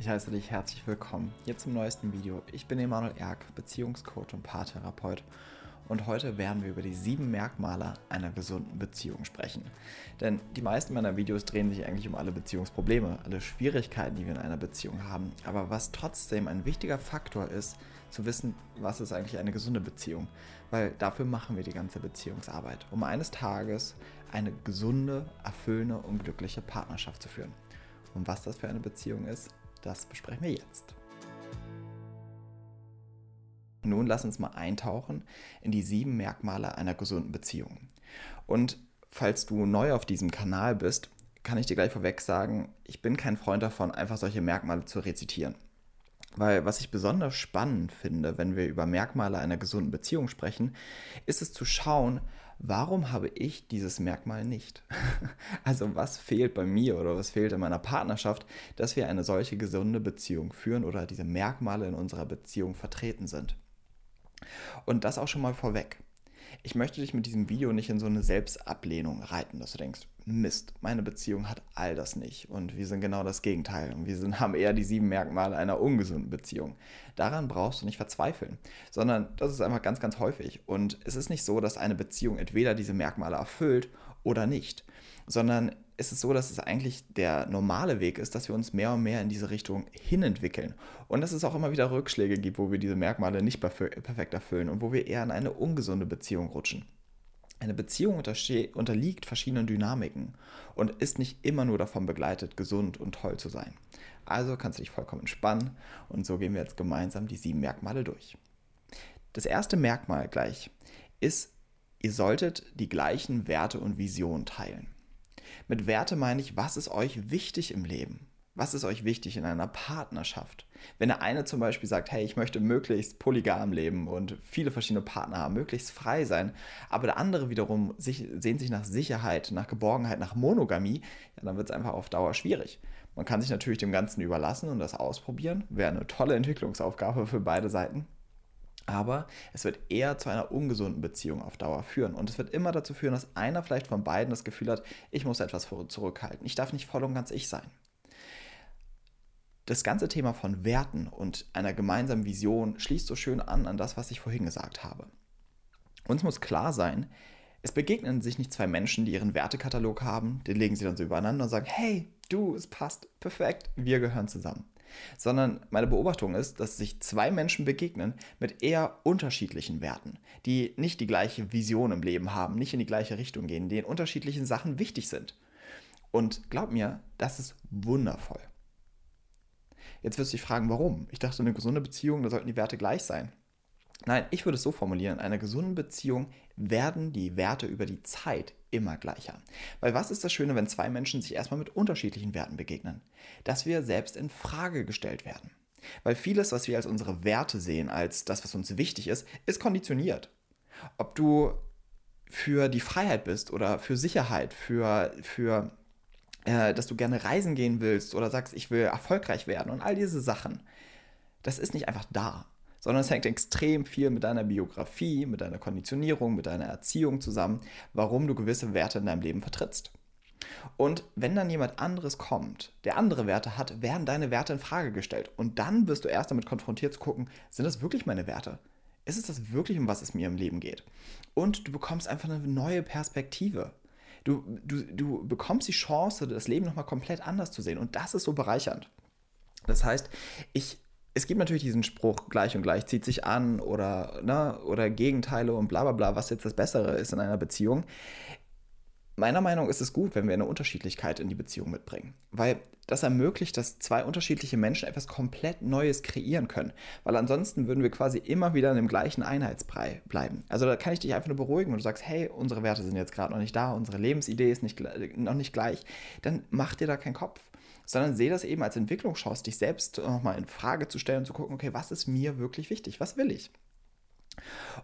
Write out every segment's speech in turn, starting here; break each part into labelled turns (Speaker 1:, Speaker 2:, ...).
Speaker 1: Ich heiße dich herzlich willkommen hier zum neuesten Video. Ich bin Emanuel Erk, Beziehungscoach und Paartherapeut und heute werden wir über die sieben Merkmale einer gesunden Beziehung sprechen. Denn die meisten meiner Videos drehen sich eigentlich um alle Beziehungsprobleme, alle Schwierigkeiten, die wir in einer Beziehung haben. Aber was trotzdem ein wichtiger Faktor ist, zu wissen, was ist eigentlich eine gesunde Beziehung. Weil dafür machen wir die ganze Beziehungsarbeit, um eines Tages eine gesunde, erfüllende und glückliche Partnerschaft zu führen. Und was das für eine Beziehung ist, das besprechen wir jetzt. Nun lass uns mal eintauchen in die sieben Merkmale einer gesunden Beziehung. Und falls du neu auf diesem Kanal bist, kann ich dir gleich vorweg sagen, ich bin kein Freund davon, einfach solche Merkmale zu rezitieren. Weil was ich besonders spannend finde, wenn wir über Merkmale einer gesunden Beziehung sprechen, ist es zu schauen, warum habe ich dieses Merkmal nicht? Also was fehlt bei mir oder was fehlt in meiner Partnerschaft, dass wir eine solche gesunde Beziehung führen oder diese Merkmale in unserer Beziehung vertreten sind. Und das auch schon mal vorweg. Ich möchte dich mit diesem Video nicht in so eine Selbstablehnung reiten, dass du denkst, Mist, meine Beziehung hat all das nicht und wir sind genau das Gegenteil und wir sind, haben eher die sieben Merkmale einer ungesunden Beziehung. Daran brauchst du nicht verzweifeln, sondern das ist einfach ganz, ganz häufig und es ist nicht so, dass eine Beziehung entweder diese Merkmale erfüllt oder nicht, sondern ist es so, dass es eigentlich der normale Weg ist, dass wir uns mehr und mehr in diese Richtung hinentwickeln. Und dass es auch immer wieder Rückschläge gibt, wo wir diese Merkmale nicht perfekt erfüllen und wo wir eher in eine ungesunde Beziehung rutschen. Eine Beziehung unterliegt verschiedenen Dynamiken und ist nicht immer nur davon begleitet, gesund und toll zu sein. Also kannst du dich vollkommen entspannen und so gehen wir jetzt gemeinsam die sieben Merkmale durch. Das erste Merkmal gleich ist, ihr solltet die gleichen Werte und Visionen teilen. Mit Werte meine ich, was ist euch wichtig im Leben? Was ist euch wichtig in einer Partnerschaft? Wenn der eine zum Beispiel sagt, hey, ich möchte möglichst polygam leben und viele verschiedene Partner haben, möglichst frei sein, aber der andere wiederum sich, sehnt sich nach Sicherheit, nach Geborgenheit, nach Monogamie, ja, dann wird es einfach auf Dauer schwierig. Man kann sich natürlich dem Ganzen überlassen und das ausprobieren. Wäre eine tolle Entwicklungsaufgabe für beide Seiten. Aber es wird eher zu einer ungesunden Beziehung auf Dauer führen. Und es wird immer dazu führen, dass einer vielleicht von beiden das Gefühl hat, ich muss etwas zurückhalten. Ich darf nicht voll und ganz ich sein. Das ganze Thema von Werten und einer gemeinsamen Vision schließt so schön an an das, was ich vorhin gesagt habe. Uns muss klar sein, es begegnen sich nicht zwei Menschen, die ihren Wertekatalog haben, den legen sie dann so übereinander und sagen, hey, du, es passt, perfekt, wir gehören zusammen. Sondern meine Beobachtung ist, dass sich zwei Menschen begegnen mit eher unterschiedlichen Werten, die nicht die gleiche Vision im Leben haben, nicht in die gleiche Richtung gehen, denen unterschiedliche Sachen wichtig sind. Und glaub mir, das ist wundervoll. Jetzt wirst du dich fragen, warum? Ich dachte, eine gesunde Beziehung, da sollten die Werte gleich sein. Nein, ich würde es so formulieren, in einer gesunden Beziehung werden die Werte über die Zeit immer gleicher. Weil was ist das Schöne, wenn zwei Menschen sich erstmal mit unterschiedlichen Werten begegnen? Dass wir selbst in Frage gestellt werden. Weil vieles, was wir als unsere Werte sehen, als das, was uns wichtig ist, ist konditioniert. Ob du für die Freiheit bist oder für Sicherheit, für, für äh, dass du gerne reisen gehen willst oder sagst, ich will erfolgreich werden und all diese Sachen. Das ist nicht einfach da, sondern es hängt extrem viel mit deiner Biografie, mit deiner Konditionierung, mit deiner Erziehung zusammen, warum du gewisse Werte in deinem Leben vertrittst. Und wenn dann jemand anderes kommt, der andere Werte hat, werden deine Werte in Frage gestellt. Und dann wirst du erst damit konfrontiert zu gucken, sind das wirklich meine Werte? Ist es das wirklich, um was es mir im Leben geht? Und du bekommst einfach eine neue Perspektive. Du, du, du bekommst die Chance, das Leben nochmal komplett anders zu sehen. Und das ist so bereichernd. Das heißt, ich, es gibt natürlich diesen Spruch, gleich und gleich zieht sich an oder, ne, oder Gegenteile und bla bla bla, was jetzt das Bessere ist in einer Beziehung. Meiner Meinung nach ist es gut, wenn wir eine Unterschiedlichkeit in die Beziehung mitbringen, weil das ermöglicht, dass zwei unterschiedliche Menschen etwas komplett Neues kreieren können, weil ansonsten würden wir quasi immer wieder in dem gleichen Einheitsbrei bleiben. Also da kann ich dich einfach nur beruhigen und du sagst, hey, unsere Werte sind jetzt gerade noch nicht da, unsere Lebensidee ist nicht, noch nicht gleich, dann mach dir da keinen Kopf, sondern sehe das eben als Entwicklungschance, dich selbst nochmal in Frage zu stellen und zu gucken, okay, was ist mir wirklich wichtig, was will ich?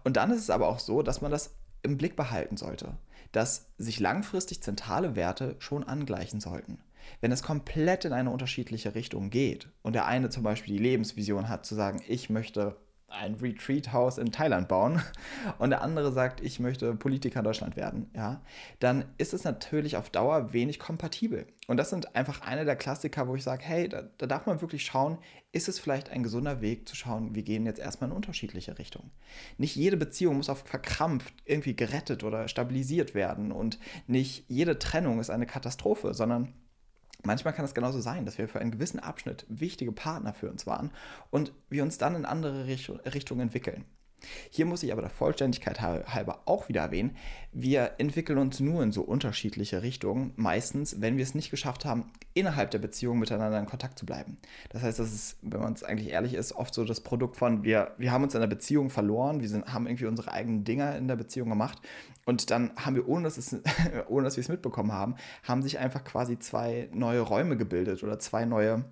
Speaker 1: Und dann ist es aber auch so, dass man das im Blick behalten sollte, dass sich langfristig zentrale Werte schon angleichen sollten. Wenn es komplett in eine unterschiedliche Richtung geht und der eine zum Beispiel die Lebensvision hat, zu sagen, ich möchte ein Retreat-Haus in Thailand bauen und der andere sagt, ich möchte Politiker in Deutschland werden, ja, dann ist es natürlich auf Dauer wenig kompatibel. Und das sind einfach eine der Klassiker, wo ich sage, hey, da, da darf man wirklich schauen, ist es vielleicht ein gesunder Weg zu schauen, wir gehen jetzt erstmal in unterschiedliche Richtungen. Nicht jede Beziehung muss auf verkrampft irgendwie gerettet oder stabilisiert werden und nicht jede Trennung ist eine Katastrophe, sondern Manchmal kann es genauso sein, dass wir für einen gewissen Abschnitt wichtige Partner für uns waren und wir uns dann in andere Richtungen entwickeln. Hier muss ich aber der Vollständigkeit halber auch wieder erwähnen, wir entwickeln uns nur in so unterschiedliche Richtungen, meistens, wenn wir es nicht geschafft haben, innerhalb der Beziehung miteinander in Kontakt zu bleiben. Das heißt, das ist, wenn man es eigentlich ehrlich ist, oft so das Produkt von, wir, wir haben uns in der Beziehung verloren, wir sind, haben irgendwie unsere eigenen Dinge in der Beziehung gemacht und dann haben wir, ohne dass, es, ohne dass wir es mitbekommen haben, haben sich einfach quasi zwei neue Räume gebildet oder zwei neue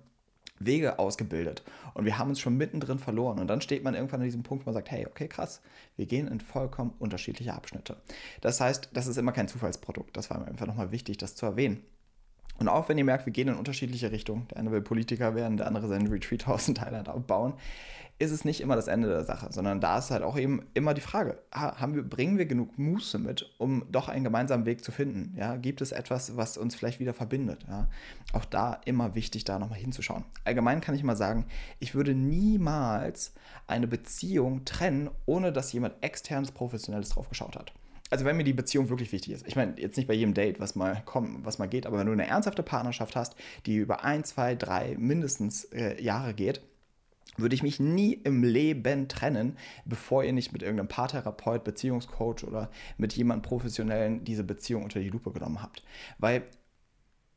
Speaker 1: Wege ausgebildet. Und wir haben uns schon mittendrin verloren. Und dann steht man irgendwann an diesem Punkt, wo man sagt, hey, okay, krass, wir gehen in vollkommen unterschiedliche Abschnitte. Das heißt, das ist immer kein Zufallsprodukt. Das war mir einfach nochmal wichtig, das zu erwähnen. Und auch wenn ihr merkt, wir gehen in unterschiedliche Richtungen, der eine will Politiker werden, der andere sein Retreat-Haus in Thailand aufbauen, ist es nicht immer das Ende der Sache, sondern da ist halt auch eben immer die Frage, haben wir, bringen wir genug Muße mit, um doch einen gemeinsamen Weg zu finden? Ja? Gibt es etwas, was uns vielleicht wieder verbindet? Ja? Auch da immer wichtig, da nochmal hinzuschauen. Allgemein kann ich mal sagen, ich würde niemals eine Beziehung trennen, ohne dass jemand externes, professionelles drauf geschaut hat also wenn mir die Beziehung wirklich wichtig ist, ich meine, jetzt nicht bei jedem Date, was mal kommt, was mal geht, aber wenn du eine ernsthafte Partnerschaft hast, die über ein, zwei, drei mindestens äh, Jahre geht, würde ich mich nie im Leben trennen, bevor ihr nicht mit irgendeinem Paartherapeut, Beziehungscoach oder mit jemandem Professionellen diese Beziehung unter die Lupe genommen habt. Weil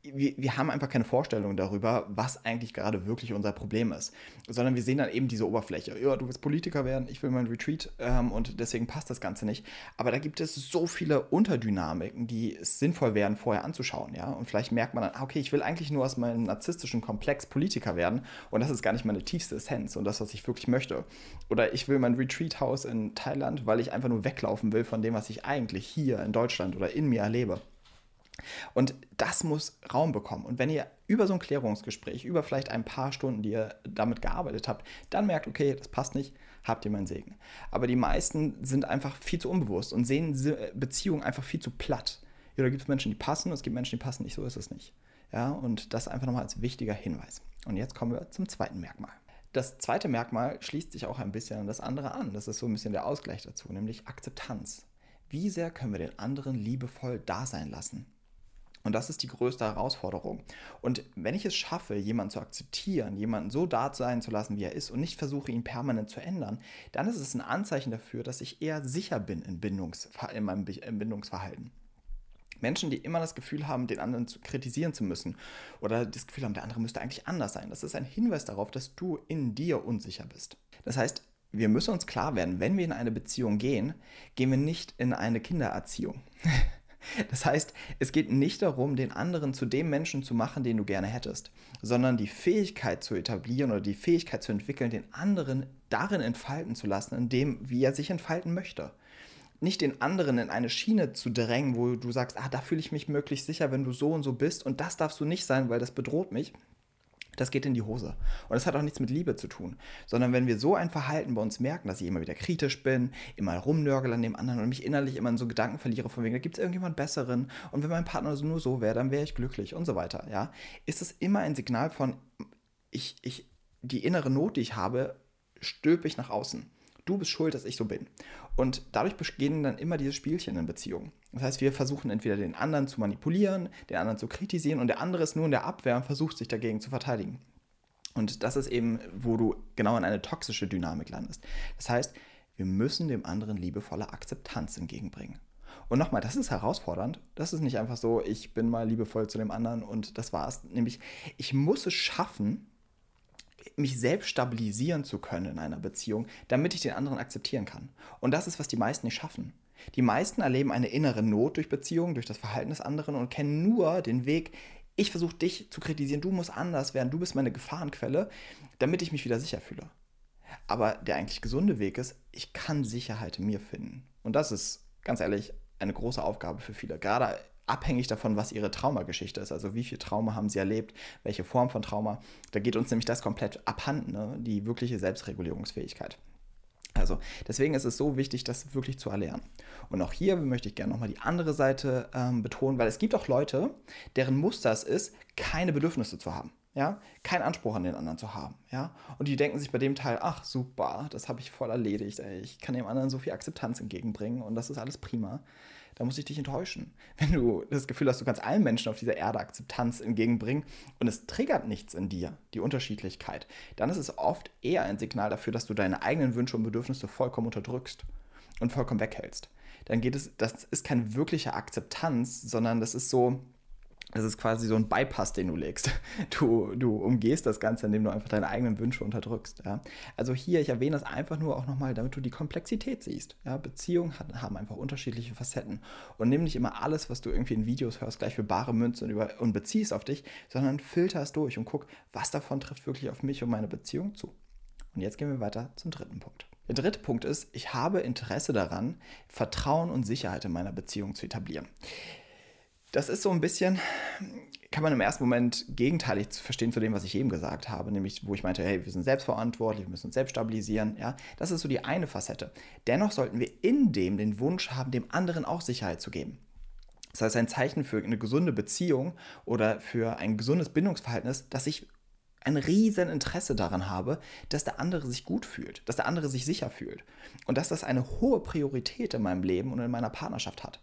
Speaker 1: wir, wir haben einfach keine Vorstellung darüber, was eigentlich gerade wirklich unser Problem ist, sondern wir sehen dann eben diese Oberfläche. Ja, du willst Politiker werden, ich will mein Retreat ähm, und deswegen passt das Ganze nicht. Aber da gibt es so viele Unterdynamiken, die es sinnvoll wären, vorher anzuschauen, ja. Und vielleicht merkt man dann, ah, okay, ich will eigentlich nur aus meinem narzisstischen Komplex Politiker werden und das ist gar nicht meine tiefste Essenz und das, was ich wirklich möchte. Oder ich will mein Retreat-Haus in Thailand, weil ich einfach nur weglaufen will von dem, was ich eigentlich hier in Deutschland oder in mir erlebe. Und das muss Raum bekommen. Und wenn ihr über so ein Klärungsgespräch, über vielleicht ein paar Stunden, die ihr damit gearbeitet habt, dann merkt, okay, das passt nicht, habt ihr meinen Segen. Aber die meisten sind einfach viel zu unbewusst und sehen Beziehungen einfach viel zu platt. Ja, da gibt es Menschen, die passen, es gibt Menschen, die passen nicht, so ist es nicht. Ja, und das einfach nochmal als wichtiger Hinweis. Und jetzt kommen wir zum zweiten Merkmal. Das zweite Merkmal schließt sich auch ein bisschen an das andere an. Das ist so ein bisschen der Ausgleich dazu, nämlich Akzeptanz. Wie sehr können wir den anderen liebevoll da sein lassen? Und das ist die größte Herausforderung. Und wenn ich es schaffe, jemanden zu akzeptieren, jemanden so da sein zu lassen, wie er ist und nicht versuche, ihn permanent zu ändern, dann ist es ein Anzeichen dafür, dass ich eher sicher bin in, Bindungs in meinem Bindungsverhalten. Menschen, die immer das Gefühl haben, den anderen zu kritisieren zu müssen oder das Gefühl haben, der andere müsste eigentlich anders sein, das ist ein Hinweis darauf, dass du in dir unsicher bist. Das heißt, wir müssen uns klar werden, wenn wir in eine Beziehung gehen, gehen wir nicht in eine Kindererziehung. Das heißt, es geht nicht darum, den anderen zu dem Menschen zu machen, den du gerne hättest, sondern die Fähigkeit zu etablieren oder die Fähigkeit zu entwickeln, den anderen darin entfalten zu lassen, in dem, wie er sich entfalten möchte. Nicht den anderen in eine Schiene zu drängen, wo du sagst, ah, da fühle ich mich möglichst sicher, wenn du so und so bist und das darfst du nicht sein, weil das bedroht mich, das geht in die Hose. Und das hat auch nichts mit Liebe zu tun, sondern wenn wir so ein Verhalten bei uns merken, dass ich immer wieder kritisch bin, immer rumnörgel an dem anderen und mich innerlich immer in so Gedanken verliere, von wegen, da gibt es irgendjemand Besseren und wenn mein Partner nur so wäre, dann wäre ich glücklich und so weiter, ja, ist es immer ein Signal von, ich, ich, die innere Not, die ich habe, stülpe ich nach außen du bist schuld, dass ich so bin. Und dadurch beginnen dann immer diese Spielchen in Beziehungen. Das heißt, wir versuchen entweder den anderen zu manipulieren, den anderen zu kritisieren und der andere ist nur in der Abwehr und versucht sich dagegen zu verteidigen. Und das ist eben, wo du genau in eine toxische Dynamik landest. Das heißt, wir müssen dem anderen liebevolle Akzeptanz entgegenbringen. Und nochmal, das ist herausfordernd. Das ist nicht einfach so, ich bin mal liebevoll zu dem anderen und das war's. Nämlich, ich muss es schaffen, mich selbst stabilisieren zu können in einer Beziehung, damit ich den anderen akzeptieren kann. Und das ist, was die meisten nicht schaffen. Die meisten erleben eine innere Not durch Beziehungen, durch das Verhalten des anderen und kennen nur den Weg, ich versuche dich zu kritisieren, du musst anders werden, du bist meine Gefahrenquelle, damit ich mich wieder sicher fühle. Aber der eigentlich gesunde Weg ist, ich kann Sicherheit in mir finden. Und das ist, ganz ehrlich, eine große Aufgabe für viele. Gerade abhängig davon, was ihre Traumageschichte ist. Also wie viel Trauma haben sie erlebt, welche Form von Trauma. Da geht uns nämlich das komplett abhanden, ne? die wirkliche Selbstregulierungsfähigkeit. Also deswegen ist es so wichtig, das wirklich zu erlernen. Und auch hier möchte ich gerne nochmal die andere Seite ähm, betonen, weil es gibt auch Leute, deren Muster es ist, keine Bedürfnisse zu haben. Ja, keinen Anspruch an den anderen zu haben, ja, und die denken sich bei dem Teil, ach super, das habe ich voll erledigt, ey. ich kann dem anderen so viel Akzeptanz entgegenbringen und das ist alles prima da muss ich dich enttäuschen. Wenn du das Gefühl hast, du kannst allen Menschen auf dieser Erde Akzeptanz entgegenbringen und es triggert nichts in dir, die Unterschiedlichkeit, dann ist es oft eher ein Signal dafür, dass du deine eigenen Wünsche und Bedürfnisse vollkommen unterdrückst und vollkommen weghältst. Dann geht es, das ist keine wirkliche Akzeptanz, sondern das ist so, das ist quasi so ein Bypass, den du legst. Du, du umgehst das Ganze, indem du einfach deine eigenen Wünsche unterdrückst. Ja? Also hier, ich erwähne das einfach nur auch nochmal, damit du die Komplexität siehst. Ja? Beziehungen haben einfach unterschiedliche Facetten. Und nimm nicht immer alles, was du irgendwie in Videos hörst, gleich für bare Münze und, über, und beziehst auf dich, sondern filter es durch und guck, was davon trifft wirklich auf mich und meine Beziehung zu. Und jetzt gehen wir weiter zum dritten Punkt. Der dritte Punkt ist, ich habe Interesse daran, Vertrauen und Sicherheit in meiner Beziehung zu etablieren. Das ist so ein bisschen, kann man im ersten Moment gegenteilig verstehen zu dem, was ich eben gesagt habe, nämlich wo ich meinte, hey, wir sind selbstverantwortlich, wir müssen uns selbst stabilisieren. Ja, das ist so die eine Facette. Dennoch sollten wir in dem den Wunsch haben, dem anderen auch Sicherheit zu geben. Das heißt, ein Zeichen für eine gesunde Beziehung oder für ein gesundes Bindungsverhalten ist, dass ich ein riesen Interesse daran habe, dass der andere sich gut fühlt, dass der andere sich sicher fühlt und dass das eine hohe Priorität in meinem Leben und in meiner Partnerschaft hat.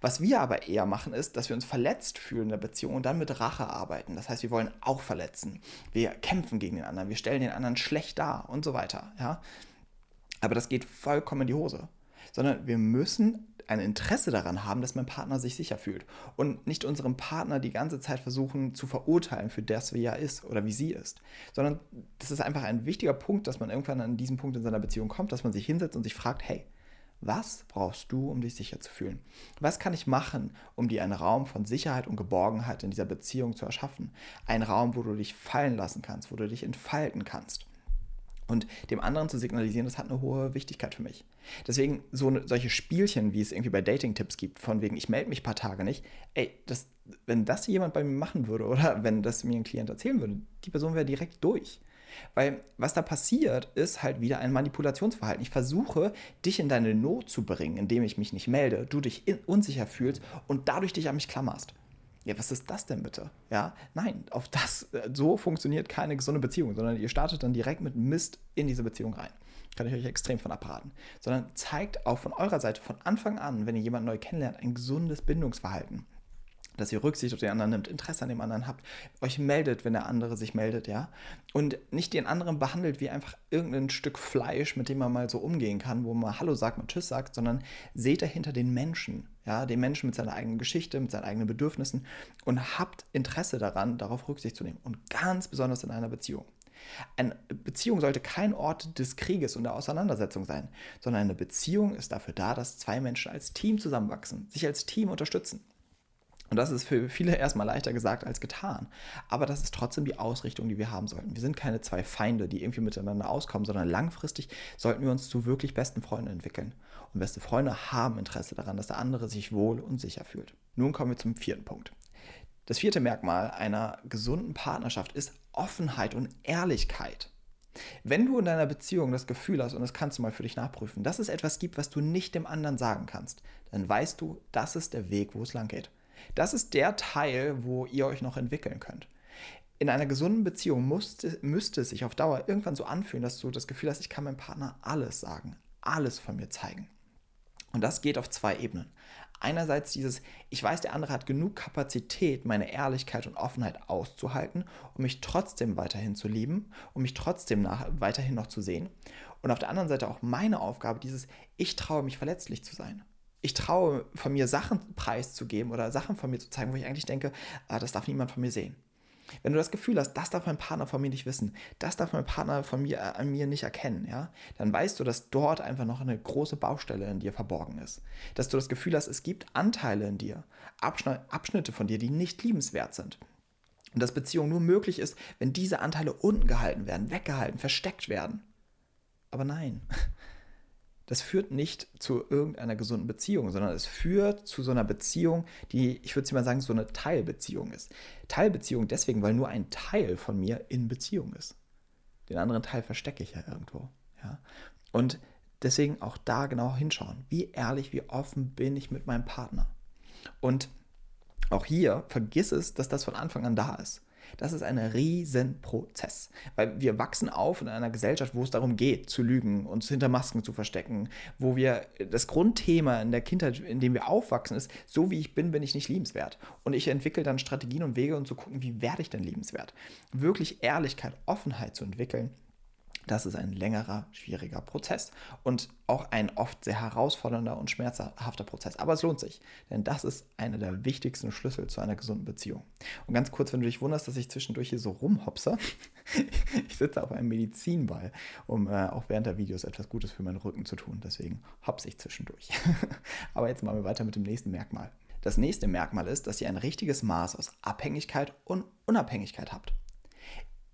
Speaker 1: Was wir aber eher machen ist, dass wir uns verletzt fühlen in der Beziehung und dann mit Rache arbeiten. Das heißt, wir wollen auch verletzen. Wir kämpfen gegen den anderen, wir stellen den anderen schlecht dar und so weiter, ja? Aber das geht vollkommen in die Hose, sondern wir müssen ein Interesse daran haben, dass mein Partner sich sicher fühlt und nicht unserem Partner die ganze Zeit versuchen zu verurteilen für das, wie er ist oder wie sie ist, sondern das ist einfach ein wichtiger Punkt, dass man irgendwann an diesen Punkt in seiner Beziehung kommt, dass man sich hinsetzt und sich fragt, hey, was brauchst du, um dich sicher zu fühlen? Was kann ich machen, um dir einen Raum von Sicherheit und Geborgenheit in dieser Beziehung zu erschaffen? Ein Raum, wo du dich fallen lassen kannst, wo du dich entfalten kannst. Und dem anderen zu signalisieren, das hat eine hohe Wichtigkeit für mich. Deswegen so eine, solche Spielchen, wie es irgendwie bei Dating-Tipps gibt, von wegen, ich melde mich ein paar Tage nicht, ey, das, wenn das jemand bei mir machen würde oder wenn das mir ein Klient erzählen würde, die Person wäre direkt durch. Weil was da passiert, ist halt wieder ein Manipulationsverhalten. Ich versuche, dich in deine Not zu bringen, indem ich mich nicht melde, du dich unsicher fühlst und dadurch dich an mich klammerst. Ja, was ist das denn bitte? Ja, nein, auf das, äh, so funktioniert keine gesunde Beziehung, sondern ihr startet dann direkt mit Mist in diese Beziehung rein. Kann ich euch extrem von abraten. Sondern zeigt auch von eurer Seite von Anfang an, wenn ihr jemanden neu kennenlernt, ein gesundes Bindungsverhalten dass ihr Rücksicht auf den anderen nimmt, Interesse an dem anderen habt, euch meldet, wenn der andere sich meldet, ja. Und nicht den anderen behandelt wie einfach irgendein Stück Fleisch, mit dem man mal so umgehen kann, wo man Hallo sagt, man Tschüss sagt, sondern seht dahinter den Menschen, ja, den Menschen mit seiner eigenen Geschichte, mit seinen eigenen Bedürfnissen und habt Interesse daran, darauf Rücksicht zu nehmen. Und ganz besonders in einer Beziehung. Eine Beziehung sollte kein Ort des Krieges und der Auseinandersetzung sein, sondern eine Beziehung ist dafür da, dass zwei Menschen als Team zusammenwachsen, sich als Team unterstützen. Und das ist für viele erstmal leichter gesagt als getan. Aber das ist trotzdem die Ausrichtung, die wir haben sollten. Wir sind keine zwei Feinde, die irgendwie miteinander auskommen, sondern langfristig sollten wir uns zu wirklich besten Freunden entwickeln. Und beste Freunde haben Interesse daran, dass der andere sich wohl und sicher fühlt. Nun kommen wir zum vierten Punkt. Das vierte Merkmal einer gesunden Partnerschaft ist Offenheit und Ehrlichkeit. Wenn du in deiner Beziehung das Gefühl hast, und das kannst du mal für dich nachprüfen, dass es etwas gibt, was du nicht dem anderen sagen kannst, dann weißt du, das ist der Weg, wo es lang geht. Das ist der Teil, wo ihr euch noch entwickeln könnt. In einer gesunden Beziehung musste, müsste es sich auf Dauer irgendwann so anfühlen, dass du das Gefühl hast, ich kann meinem Partner alles sagen, alles von mir zeigen. Und das geht auf zwei Ebenen. Einerseits dieses, ich weiß, der andere hat genug Kapazität, meine Ehrlichkeit und Offenheit auszuhalten, um mich trotzdem weiterhin zu lieben, um mich trotzdem nach, weiterhin noch zu sehen. Und auf der anderen Seite auch meine Aufgabe, dieses, ich traue mich verletzlich zu sein ich traue von mir Sachen preiszugeben oder Sachen von mir zu zeigen, wo ich eigentlich denke, ah, das darf niemand von mir sehen. Wenn du das Gefühl hast, das darf mein Partner von mir nicht wissen, das darf mein Partner von mir äh, an mir nicht erkennen, ja, dann weißt du, dass dort einfach noch eine große Baustelle in dir verborgen ist. Dass du das Gefühl hast, es gibt Anteile in dir, Abschnitte von dir, die nicht liebenswert sind. Und dass Beziehung nur möglich ist, wenn diese Anteile unten gehalten werden, weggehalten, versteckt werden. Aber nein, das führt nicht zu irgendeiner gesunden Beziehung, sondern es führt zu so einer Beziehung, die, ich würde mal sagen, so eine Teilbeziehung ist. Teilbeziehung deswegen, weil nur ein Teil von mir in Beziehung ist. Den anderen Teil verstecke ich ja irgendwo. Ja? Und deswegen auch da genau hinschauen. Wie ehrlich, wie offen bin ich mit meinem Partner? Und auch hier vergiss es, dass das von Anfang an da ist. Das ist ein Riesenprozess, weil wir wachsen auf in einer Gesellschaft, wo es darum geht, zu lügen, uns hinter Masken zu verstecken, wo wir das Grundthema in der Kindheit, in dem wir aufwachsen, ist, so wie ich bin, bin ich nicht liebenswert. Und ich entwickle dann Strategien und Wege, um zu gucken, wie werde ich denn liebenswert. Wirklich Ehrlichkeit, Offenheit zu entwickeln, das ist ein längerer, schwieriger Prozess und auch ein oft sehr herausfordernder und schmerzhafter Prozess. Aber es lohnt sich, denn das ist einer der wichtigsten Schlüssel zu einer gesunden Beziehung. Und ganz kurz, wenn du dich wunderst, dass ich zwischendurch hier so rumhopse, ich sitze auf einem Medizinball, um äh, auch während der Videos etwas Gutes für meinen Rücken zu tun. Deswegen hopse ich zwischendurch. Aber jetzt machen wir weiter mit dem nächsten Merkmal. Das nächste Merkmal ist, dass ihr ein richtiges Maß aus Abhängigkeit und Unabhängigkeit habt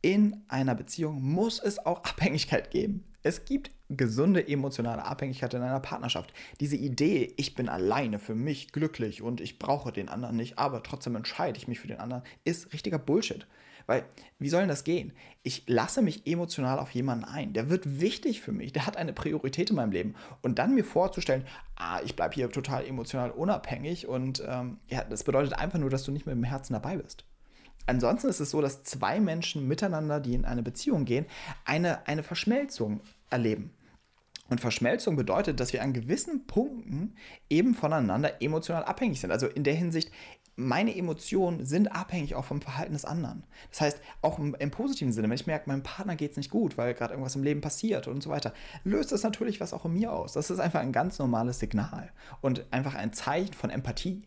Speaker 1: in einer Beziehung muss es auch Abhängigkeit geben. Es gibt gesunde emotionale Abhängigkeit in einer Partnerschaft. Diese Idee, ich bin alleine für mich glücklich und ich brauche den anderen nicht, aber trotzdem entscheide ich mich für den anderen, ist richtiger Bullshit. Weil, wie soll denn das gehen? Ich lasse mich emotional auf jemanden ein. Der wird wichtig für mich. Der hat eine Priorität in meinem Leben. Und dann mir vorzustellen, ah, ich bleibe hier total emotional unabhängig und ähm, ja, das bedeutet einfach nur, dass du nicht mit dem Herzen dabei bist. Ansonsten ist es so, dass zwei Menschen miteinander, die in eine Beziehung gehen, eine, eine Verschmelzung erleben. Und Verschmelzung bedeutet, dass wir an gewissen Punkten eben voneinander emotional abhängig sind. Also in der Hinsicht, meine Emotionen sind abhängig auch vom Verhalten des anderen. Das heißt, auch im, im positiven Sinne, wenn ich merke, meinem Partner geht es nicht gut, weil gerade irgendwas im Leben passiert und so weiter, löst das natürlich was auch in mir aus. Das ist einfach ein ganz normales Signal und einfach ein Zeichen von Empathie.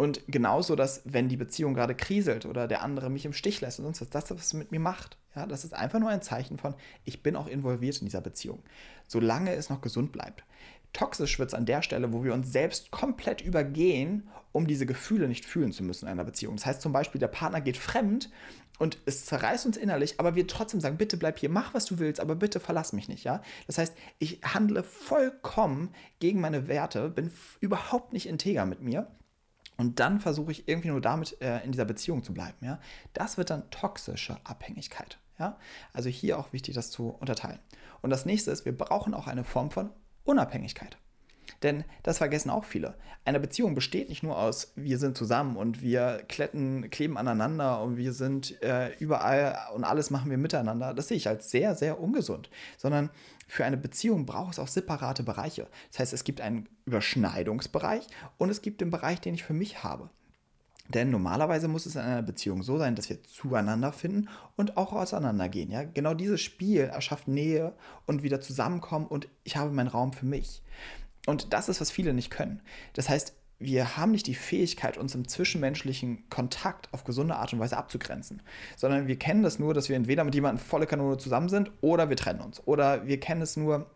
Speaker 1: Und genauso, dass wenn die Beziehung gerade kriselt oder der andere mich im Stich lässt und sonst was, das, was es mit mir macht. Ja, das ist einfach nur ein Zeichen von, ich bin auch involviert in dieser Beziehung. Solange es noch gesund bleibt. Toxisch wird es an der Stelle, wo wir uns selbst komplett übergehen, um diese Gefühle nicht fühlen zu müssen in einer Beziehung. Das heißt zum Beispiel, der Partner geht fremd und es zerreißt uns innerlich, aber wir trotzdem sagen, bitte bleib hier, mach was du willst, aber bitte verlass mich nicht, ja? Das heißt, ich handle vollkommen gegen meine Werte, bin überhaupt nicht integer mit mir und dann versuche ich irgendwie nur damit äh, in dieser Beziehung zu bleiben. Ja? Das wird dann toxische Abhängigkeit. Ja? Also hier auch wichtig, das zu unterteilen. Und das nächste ist, wir brauchen auch eine Form von Unabhängigkeit. Denn das vergessen auch viele. Eine Beziehung besteht nicht nur aus, wir sind zusammen und wir kletten, kleben aneinander und wir sind äh, überall und alles machen wir miteinander. Das sehe ich als sehr, sehr ungesund. Sondern für eine Beziehung braucht es auch separate Bereiche. Das heißt, es gibt einen Überschneidungsbereich und es gibt den Bereich, den ich für mich habe. Denn normalerweise muss es in einer Beziehung so sein, dass wir zueinander finden und auch auseinandergehen. Ja? Genau dieses Spiel erschafft Nähe und wieder zusammenkommen und ich habe meinen Raum für mich. Und das ist, was viele nicht können. Das heißt, wir haben nicht die Fähigkeit, uns im zwischenmenschlichen Kontakt auf gesunde Art und Weise abzugrenzen, sondern wir kennen das nur, dass wir entweder mit jemandem volle Kanone zusammen sind oder wir trennen uns. Oder wir kennen es nur,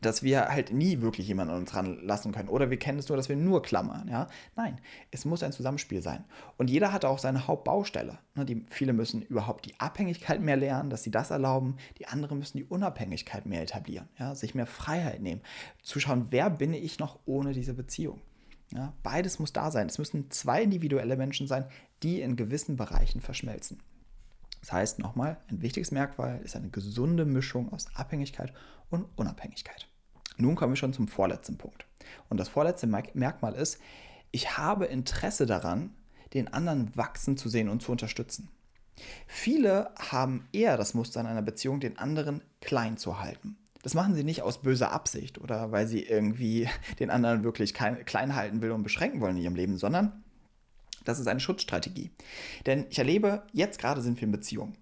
Speaker 1: dass wir halt nie wirklich jemanden an uns ranlassen können. Oder wir kennen es nur, dass wir nur klammern. Ja? Nein, es muss ein Zusammenspiel sein. Und jeder hat auch seine Hauptbaustelle. Ne, die, viele müssen überhaupt die Abhängigkeit mehr lernen, dass sie das erlauben. Die anderen müssen die Unabhängigkeit mehr etablieren, ja? sich mehr Freiheit nehmen. Zu schauen, wer bin ich noch ohne diese Beziehung. Ja? Beides muss da sein. Es müssen zwei individuelle Menschen sein, die in gewissen Bereichen verschmelzen. Das heißt nochmal, ein wichtiges Merkmal ist eine gesunde Mischung aus Abhängigkeit und Unabhängigkeit. Nun kommen wir schon zum vorletzten Punkt. Und das vorletzte Merkmal ist, ich habe Interesse daran, den anderen wachsen zu sehen und zu unterstützen. Viele haben eher das Muster in einer Beziehung, den anderen klein zu halten. Das machen sie nicht aus böser Absicht oder weil sie irgendwie den anderen wirklich klein halten will und beschränken wollen in ihrem Leben, sondern das ist eine Schutzstrategie. Denn ich erlebe, jetzt gerade sind wir in Beziehung.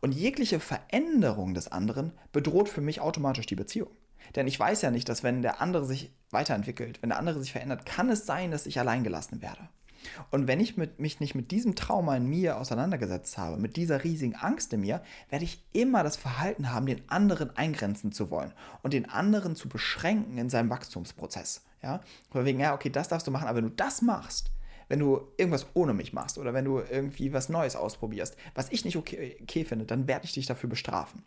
Speaker 1: Und jegliche Veränderung des anderen bedroht für mich automatisch die Beziehung. Denn ich weiß ja nicht, dass wenn der andere sich weiterentwickelt, wenn der andere sich verändert, kann es sein, dass ich alleingelassen werde. Und wenn ich mit, mich nicht mit diesem Trauma in mir auseinandergesetzt habe, mit dieser riesigen Angst in mir, werde ich immer das Verhalten haben, den anderen eingrenzen zu wollen und den anderen zu beschränken in seinem Wachstumsprozess. Ja? wegen, ja, okay, das darfst du machen, aber wenn du das machst, wenn du irgendwas ohne mich machst oder wenn du irgendwie was Neues ausprobierst, was ich nicht okay, okay finde, dann werde ich dich dafür bestrafen.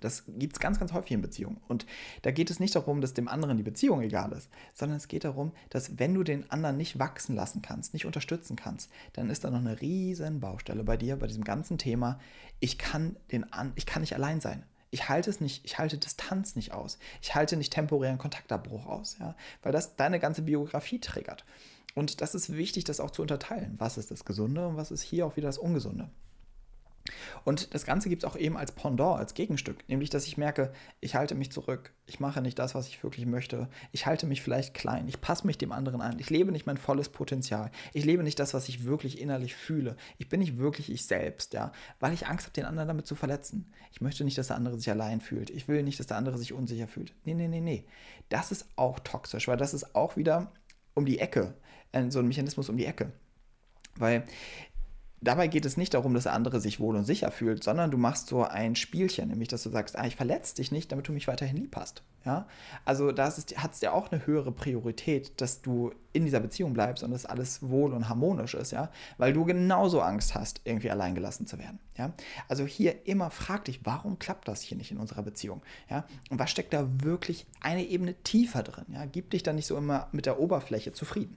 Speaker 1: Das gibt es ganz, ganz häufig in Beziehungen. Und da geht es nicht darum, dass dem anderen die Beziehung egal ist, sondern es geht darum, dass wenn du den anderen nicht wachsen lassen kannst, nicht unterstützen kannst, dann ist da noch eine riesen Baustelle bei dir, bei diesem ganzen Thema. Ich kann, den ich kann nicht allein sein. Ich halte es nicht, ich halte Distanz nicht aus. Ich halte nicht temporären Kontaktabbruch aus, ja, weil das deine ganze Biografie triggert. Und das ist wichtig, das auch zu unterteilen. Was ist das Gesunde und was ist hier auch wieder das Ungesunde? Und das Ganze gibt es auch eben als Pendant, als Gegenstück, nämlich dass ich merke, ich halte mich zurück, ich mache nicht das, was ich wirklich möchte, ich halte mich vielleicht klein, ich passe mich dem anderen an, ich lebe nicht mein volles Potenzial, ich lebe nicht das, was ich wirklich innerlich fühle, ich bin nicht wirklich ich selbst, ja, weil ich Angst habe, den anderen damit zu verletzen. Ich möchte nicht, dass der andere sich allein fühlt, ich will nicht, dass der andere sich unsicher fühlt. Nee, nee, nee, nee. Das ist auch toxisch, weil das ist auch wieder um die Ecke, äh, so ein Mechanismus um die Ecke. Weil dabei geht es nicht darum, dass der andere sich wohl und sicher fühlt, sondern du machst so ein Spielchen, nämlich dass du sagst, ah, ich verletze dich nicht, damit du mich weiterhin lieb hast. Ja? Also da hat es ja auch eine höhere Priorität, dass du in dieser Beziehung bleibst und dass alles wohl und harmonisch ist, ja, weil du genauso Angst hast, irgendwie alleingelassen zu werden. Ja? Also hier immer frag dich, warum klappt das hier nicht in unserer Beziehung? Ja? Und was steckt da wirklich eine Ebene tiefer drin? Ja? Gib dich da nicht so immer mit der Oberfläche zufrieden.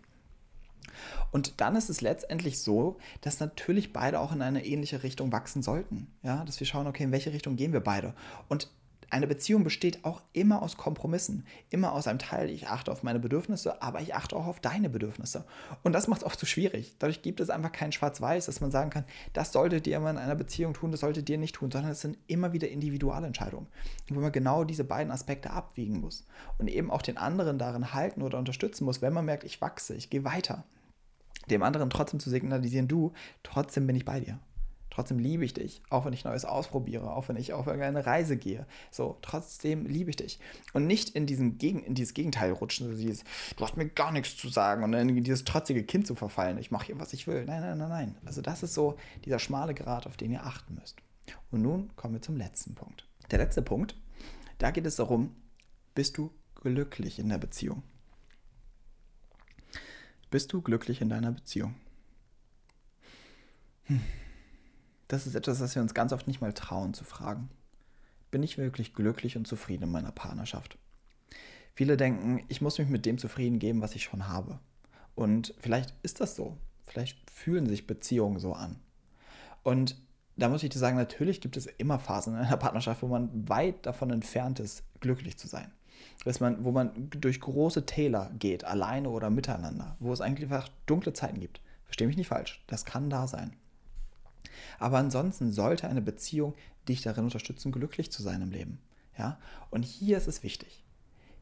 Speaker 1: Und dann ist es letztendlich so, dass natürlich beide auch in eine ähnliche Richtung wachsen sollten. Ja, dass wir schauen, okay, in welche Richtung gehen wir beide? Und eine Beziehung besteht auch immer aus Kompromissen, immer aus einem Teil, ich achte auf meine Bedürfnisse, aber ich achte auch auf deine Bedürfnisse. Und das macht es oft so schwierig. Dadurch gibt es einfach kein Schwarz-Weiß, dass man sagen kann, das solltet ihr immer in einer Beziehung tun, das solltet ihr nicht tun, sondern es sind immer wieder Individualentscheidungen, wo man genau diese beiden Aspekte abwiegen muss und eben auch den anderen darin halten oder unterstützen muss, wenn man merkt, ich wachse, ich gehe weiter dem anderen trotzdem zu signalisieren, du, trotzdem bin ich bei dir. Trotzdem liebe ich dich, auch wenn ich Neues ausprobiere, auch wenn ich auf irgendeine Reise gehe. So, trotzdem liebe ich dich. Und nicht in, diesen Gegen, in dieses Gegenteil rutschen, so dieses, du hast mir gar nichts zu sagen und in dieses trotzige Kind zu verfallen. Ich mache hier, was ich will. Nein, nein, nein, nein. Also das ist so dieser schmale Grat, auf den ihr achten müsst. Und nun kommen wir zum letzten Punkt. Der letzte Punkt, da geht es darum, bist du glücklich in der Beziehung? Bist du glücklich in deiner Beziehung? Hm. Das ist etwas, was wir uns ganz oft nicht mal trauen zu fragen. Bin ich wirklich glücklich und zufrieden in meiner Partnerschaft? Viele denken, ich muss mich mit dem zufrieden geben, was ich schon habe. Und vielleicht ist das so. Vielleicht fühlen sich Beziehungen so an. Und da muss ich dir sagen, natürlich gibt es immer Phasen in einer Partnerschaft, wo man weit davon entfernt ist, glücklich zu sein dass man, wo man durch große Täler geht, alleine oder miteinander, wo es eigentlich einfach dunkle Zeiten gibt. Verstehe mich nicht falsch, das kann da sein. Aber ansonsten sollte eine Beziehung dich darin unterstützen, glücklich zu sein im Leben. Ja? Und hier ist es wichtig.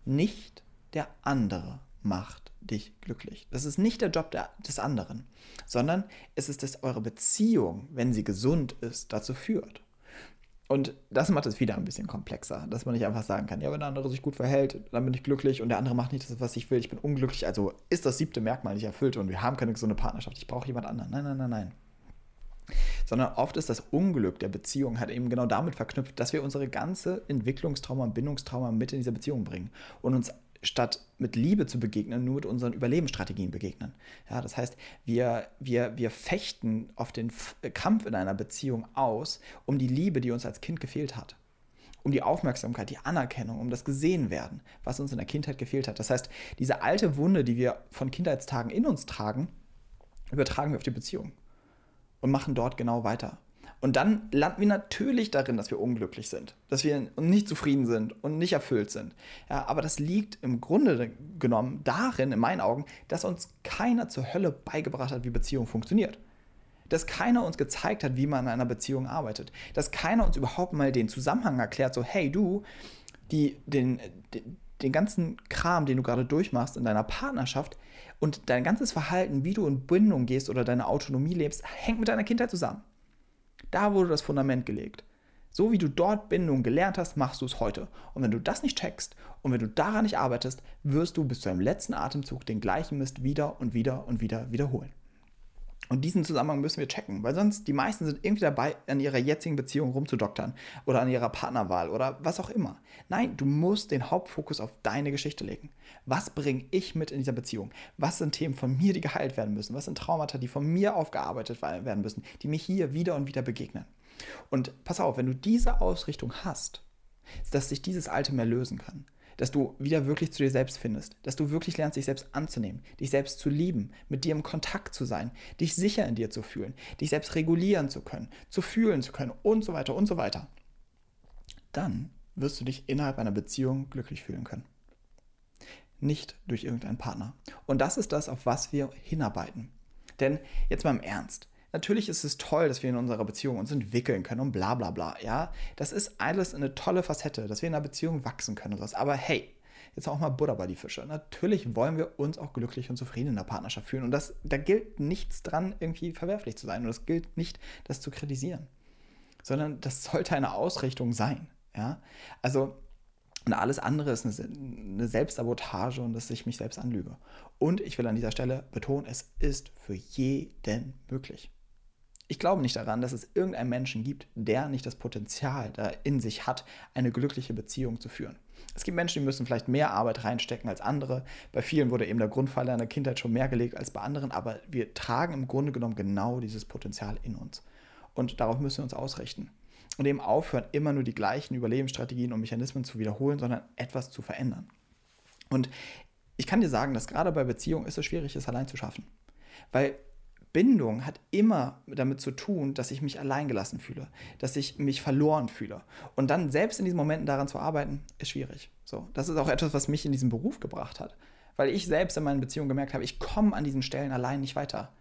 Speaker 1: Nicht der andere macht dich glücklich. Das ist nicht der Job der, des anderen, sondern es ist, dass eure Beziehung, wenn sie gesund ist, dazu führt. Und das macht es wieder ein bisschen komplexer, dass man nicht einfach sagen kann, ja, wenn der andere sich gut verhält, dann bin ich glücklich und der andere macht nicht das, was ich will, ich bin unglücklich. Also ist das siebte Merkmal nicht erfüllt und wir haben keine gesunde Partnerschaft, ich brauche jemand anderen. Nein, nein, nein, nein. Sondern oft ist das Unglück der Beziehung halt eben genau damit verknüpft, dass wir unsere ganze Entwicklungstrauma und Bindungstrauma mit in diese Beziehung bringen und uns statt mit Liebe zu begegnen, nur mit unseren Überlebensstrategien begegnen. Ja, das heißt, wir, wir, wir fechten auf den Kampf in einer Beziehung aus, um die Liebe, die uns als Kind gefehlt hat. Um die Aufmerksamkeit, die Anerkennung, um das Gesehenwerden, was uns in der Kindheit gefehlt hat. Das heißt, diese alte Wunde, die wir von Kindheitstagen in uns tragen, übertragen wir auf die Beziehung und machen dort genau weiter. Und dann landen wir natürlich darin, dass wir unglücklich sind, dass wir nicht zufrieden sind und nicht erfüllt sind. Ja, aber das liegt im Grunde genommen darin, in meinen Augen, dass uns keiner zur Hölle beigebracht hat, wie Beziehung funktioniert. Dass keiner uns gezeigt hat, wie man in einer Beziehung arbeitet. Dass keiner uns überhaupt mal den Zusammenhang erklärt, so, hey du, die, den, den, den ganzen Kram, den du gerade durchmachst in deiner Partnerschaft und dein ganzes Verhalten, wie du in Bindung gehst oder deine Autonomie lebst, hängt mit deiner Kindheit zusammen. Da wurde das Fundament gelegt. So wie du dort Bindung gelernt hast, machst du es heute. Und wenn du das nicht checkst und wenn du daran nicht arbeitest, wirst du bis zu deinem letzten Atemzug den gleichen Mist wieder und wieder und wieder wiederholen. Und diesen Zusammenhang müssen wir checken, weil sonst die meisten sind irgendwie dabei, an ihrer jetzigen Beziehung rumzudoktern oder an ihrer Partnerwahl oder was auch immer. Nein, du musst den Hauptfokus auf deine Geschichte legen. Was bringe ich mit in dieser Beziehung? Was sind Themen von mir, die geheilt werden müssen? Was sind Traumata, die von mir aufgearbeitet werden müssen, die mir hier wieder und wieder begegnen? Und pass auf, wenn du diese Ausrichtung hast, dass sich dieses Alte mehr lösen kann, dass du wieder wirklich zu dir selbst findest, dass du wirklich lernst, dich selbst anzunehmen, dich selbst zu lieben, mit dir im Kontakt zu sein, dich sicher in dir zu fühlen, dich selbst regulieren zu können, zu fühlen zu können und so weiter und so weiter. dann wirst du dich innerhalb einer Beziehung glücklich fühlen können. Nicht durch irgendeinen Partner. Und das ist das, auf was wir hinarbeiten. Denn jetzt mal im Ernst. Natürlich ist es toll, dass wir in unserer Beziehung uns entwickeln können und bla bla bla. Ja, das ist alles eine tolle Facette, dass wir in einer Beziehung wachsen können und sowas. Aber hey, jetzt auch mal Butter bei die Fische. Natürlich wollen wir uns auch glücklich und zufrieden in der Partnerschaft fühlen. Und das, da gilt nichts dran, irgendwie verwerflich zu sein. Und es gilt nicht, das zu kritisieren. Sondern das sollte eine Ausrichtung sein. Ja, also und alles andere ist eine Selbstsabotage und dass ich mich selbst anlüge. Und ich will an dieser Stelle betonen, es ist für jeden möglich. Ich glaube nicht daran, dass es irgendeinen Menschen gibt, der nicht das Potenzial da in sich hat, eine glückliche Beziehung zu führen. Es gibt Menschen, die müssen vielleicht mehr Arbeit reinstecken als andere. Bei vielen wurde eben der Grundpfeiler in der Kindheit schon mehr gelegt als bei anderen, aber wir tragen im Grunde genommen genau dieses Potenzial in uns. Und darauf müssen wir uns ausrichten. Und eben aufhören, immer nur die gleichen Überlebensstrategien und Mechanismen zu wiederholen, sondern etwas zu verändern. Und ich kann dir sagen, dass gerade bei Beziehungen ist es schwierig, es allein zu schaffen. Weil Bindung hat immer damit zu tun, dass ich mich alleingelassen fühle, dass ich mich verloren fühle. Und dann selbst in diesen Momenten daran zu arbeiten, ist schwierig. So, das ist auch etwas, was mich in diesen Beruf gebracht hat. Weil ich selbst in meinen Beziehungen gemerkt habe, ich komme an diesen Stellen allein nicht weiter.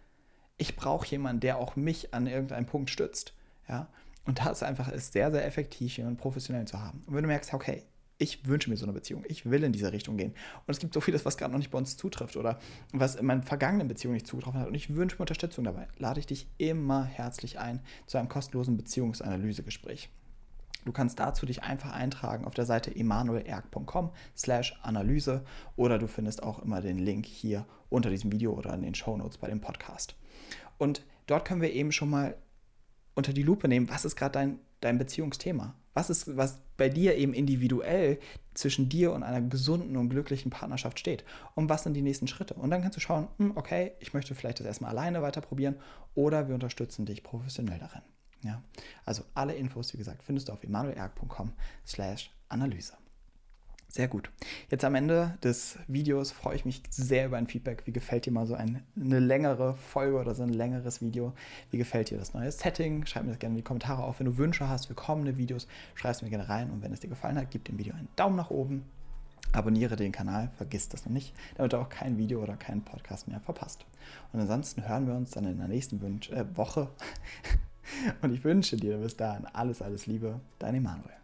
Speaker 1: Ich brauche jemanden, der auch mich an irgendeinem Punkt stützt. Ja? Und das einfach ist sehr, sehr effektiv, jemanden professionell zu haben. Und wenn du merkst, okay, ich wünsche mir so eine Beziehung. Ich will in diese Richtung gehen. Und es gibt so vieles, was gerade noch nicht bei uns zutrifft oder was in meinen vergangenen Beziehungen nicht zugetroffen hat. Und ich wünsche mir Unterstützung dabei. Lade ich dich immer herzlich ein zu einem kostenlosen Beziehungsanalysegespräch. Du kannst dazu dich einfach eintragen auf der Seite emanuelerg.com slash Analyse oder du findest auch immer den Link hier unter diesem Video oder in den Show Notes bei dem Podcast. Und dort können wir eben schon mal unter die Lupe nehmen, was ist gerade dein, dein Beziehungsthema? Was ist, was bei dir eben individuell zwischen dir und einer gesunden und glücklichen Partnerschaft steht? Und was sind die nächsten Schritte? Und dann kannst du schauen, hm, okay, ich möchte vielleicht das erstmal alleine weiter probieren oder wir unterstützen dich professionell darin. Ja? Also alle Infos, wie gesagt, findest du auf emanuelerg.com slash Analyse. Sehr gut. Jetzt am Ende des Videos freue ich mich sehr über ein Feedback. Wie gefällt dir mal so ein, eine längere Folge oder so ein längeres Video? Wie gefällt dir das neue Setting? Schreib mir das gerne in die Kommentare auf. Wenn du Wünsche hast für kommende Videos, schreib es mir gerne rein. Und wenn es dir gefallen hat, gib dem Video einen Daumen nach oben. Abonniere den Kanal, vergiss das noch nicht, damit du auch kein Video oder keinen Podcast mehr verpasst. Und ansonsten hören wir uns dann in der nächsten Wünsch äh, Woche. Und ich wünsche dir bis dahin alles, alles Liebe. Dein Emanuel.